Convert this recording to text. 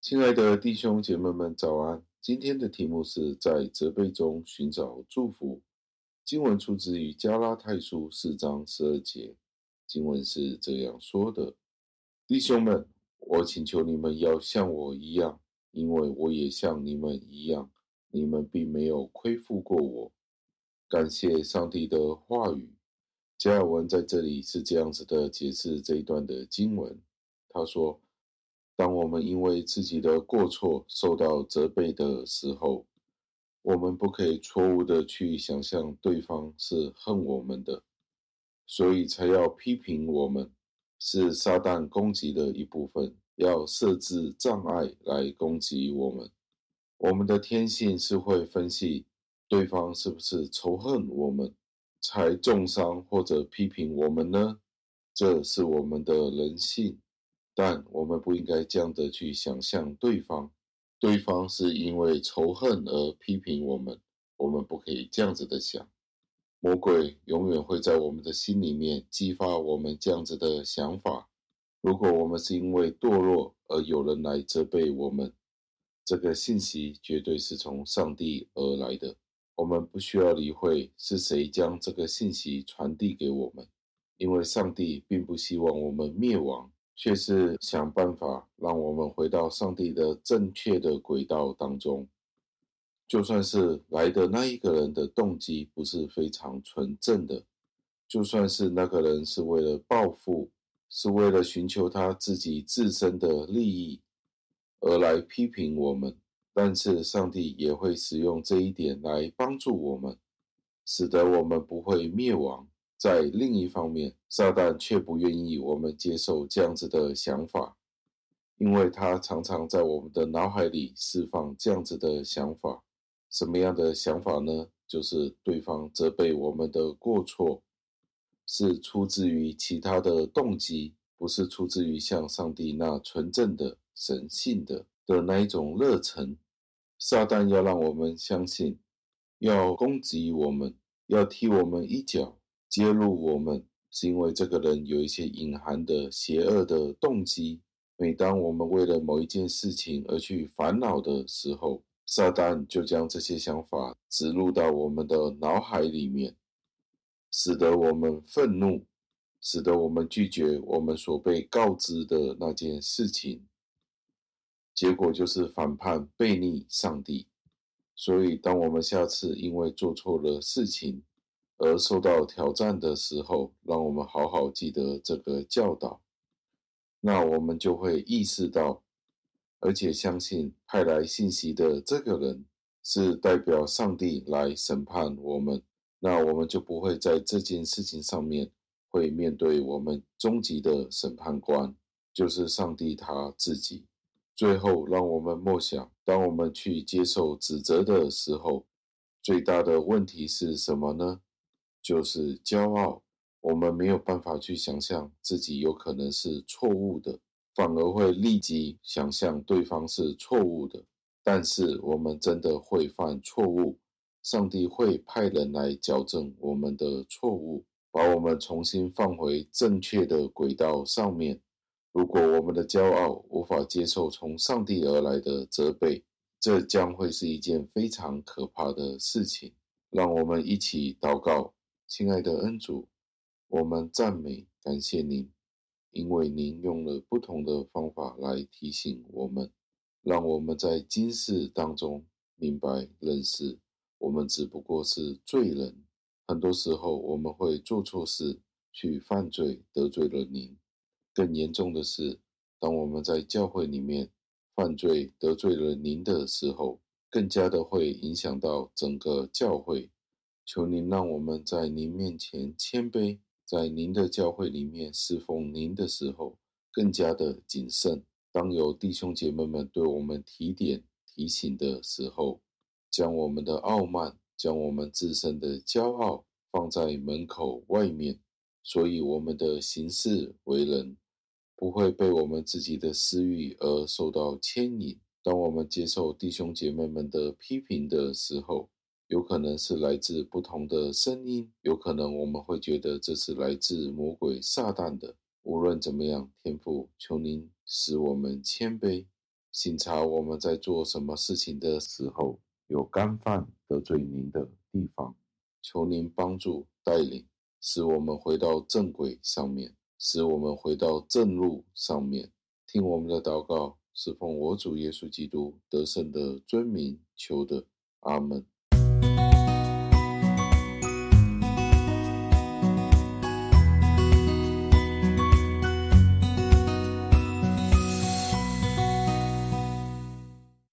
亲爱的弟兄姐妹们，早安！今天的题目是在责备中寻找祝福。经文出自于加拉太书四章十二节，经文是这样说的：“弟兄们，我请求你们要像我一样，因为我也像你们一样。你们并没有亏负过我。”感谢上帝的话语。加尔文在这里是这样子的解释这一段的经文，他说。当我们因为自己的过错受到责备的时候，我们不可以错误的去想象对方是恨我们的，所以才要批评我们，是撒旦攻击的一部分，要设置障碍来攻击我们。我们的天性是会分析对方是不是仇恨我们，才重伤或者批评我们呢？这是我们的人性。但我们不应该这样的去想象对方，对方是因为仇恨而批评我们，我们不可以这样子的想。魔鬼永远会在我们的心里面激发我们这样子的想法。如果我们是因为堕落而有人来责备我们，这个信息绝对是从上帝而来的。我们不需要理会是谁将这个信息传递给我们，因为上帝并不希望我们灭亡。却是想办法让我们回到上帝的正确的轨道当中。就算是来的那一个人的动机不是非常纯正的，就算是那个人是为了报复，是为了寻求他自己自身的利益而来批评我们，但是上帝也会使用这一点来帮助我们，使得我们不会灭亡。在另一方面，撒旦却不愿意我们接受这样子的想法，因为他常常在我们的脑海里释放这样子的想法。什么样的想法呢？就是对方责备我们的过错，是出自于其他的动机，不是出自于像上帝那纯正的神性的的那一种热忱。撒旦要让我们相信，要攻击我们，要踢我们一脚。揭露我们，是因为这个人有一些隐含的邪恶的动机。每当我们为了某一件事情而去烦恼的时候，撒旦就将这些想法植入到我们的脑海里面，使得我们愤怒，使得我们拒绝我们所被告知的那件事情。结果就是反叛、背逆上帝。所以，当我们下次因为做错了事情，而受到挑战的时候，让我们好好记得这个教导。那我们就会意识到，而且相信派来信息的这个人是代表上帝来审判我们。那我们就不会在这件事情上面会面对我们终极的审判官，就是上帝他自己。最后，让我们默想：当我们去接受指责的时候，最大的问题是什么呢？就是骄傲，我们没有办法去想象自己有可能是错误的，反而会立即想象对方是错误的。但是我们真的会犯错误，上帝会派人来矫正我们的错误，把我们重新放回正确的轨道上面。如果我们的骄傲无法接受从上帝而来的责备，这将会是一件非常可怕的事情。让我们一起祷告。亲爱的恩主，我们赞美感谢您，因为您用了不同的方法来提醒我们，让我们在今世当中明白认识，我们只不过是罪人。很多时候我们会做错事，去犯罪，得罪了您。更严重的是，当我们在教会里面犯罪，得罪了您的时候，更加的会影响到整个教会。求您让我们在您面前谦卑，在您的教会里面侍奉您的时候，更加的谨慎。当有弟兄姐妹们对我们提点提醒的时候，将我们的傲慢，将我们自身的骄傲放在门口外面，所以我们的行事为人不会被我们自己的私欲而受到牵引。当我们接受弟兄姐妹们的批评的时候，有可能是来自不同的声音，有可能我们会觉得这是来自魔鬼撒旦的。无论怎么样，天父，求您使我们谦卑，省察我们在做什么事情的时候有干犯得罪您的地方，求您帮助带领，使我们回到正轨上面，使我们回到正路上面。听我们的祷告，是奉我主耶稣基督得胜的尊名求的，阿门。